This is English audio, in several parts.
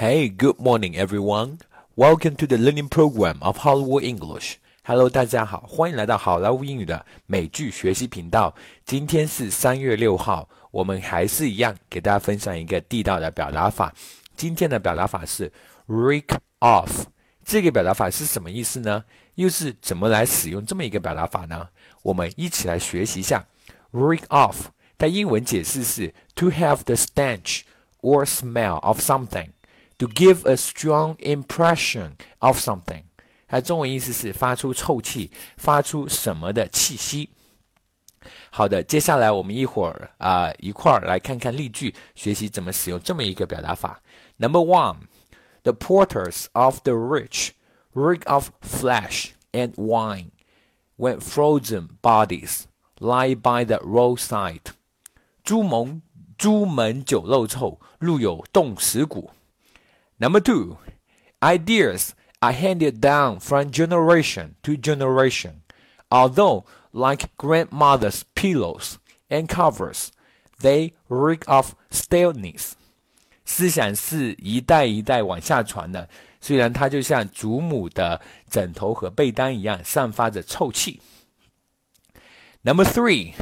Hey, good morning, everyone. Welcome to the learning program of Hollywood English. Hello，大家好，欢迎来到好莱坞英语的美剧学习频道。今天是三月六号，我们还是一样给大家分享一个地道的表达法。今天的表达法是 “rake off”。这个表达法是什么意思呢？又是怎么来使用这么一个表达法呢？我们一起来学习一下。“rake off” 它英文解释是 “to have the stench or smell of something”。to give a strong impression of something, something。它中文意思是发出臭气，发出什么的气息。好的，接下来我们一会儿啊、呃、一块儿来看看例句，学习怎么使用这么一个表达法。Number one, the porters of the rich reek of flesh and wine when frozen bodies lie by the roadside. 朱门朱门酒肉臭，路有冻死骨。Number two, ideas are handed down from generation to generation. Although, like grandmother's pillows and covers, they reek of staleness. 思想是一代一代往下传的，虽然它就像祖母的枕头和被单一样，散发着臭气。Number three,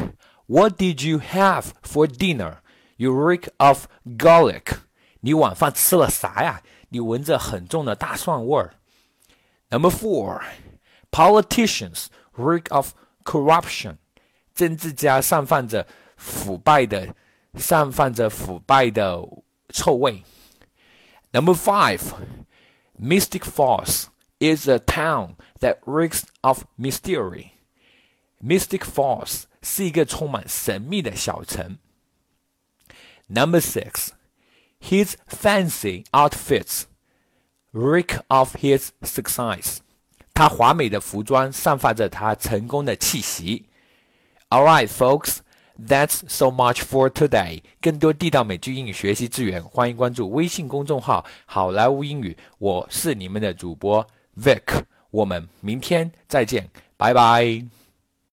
what did you have for dinner? You reek of garlic. 你晚饭吃了啥呀？你闻着很重的大蒜味儿。Number four, politicians reek of corruption. 政治家散发着腐败的，散发着腐败的臭味。Number five, Mystic Falls is a town that reeks of mystery. Mystic Falls 是一个充满神秘的小城。Number six. His fancy outfits reek of his success. 他华美的服装散发着他成功的气息。All right, folks, that's so much for today. 更多地道美剧英语学习资源，欢迎关注微信公众号“好莱坞英语”。我是你们的主播 Vic，我们明天再见，拜拜。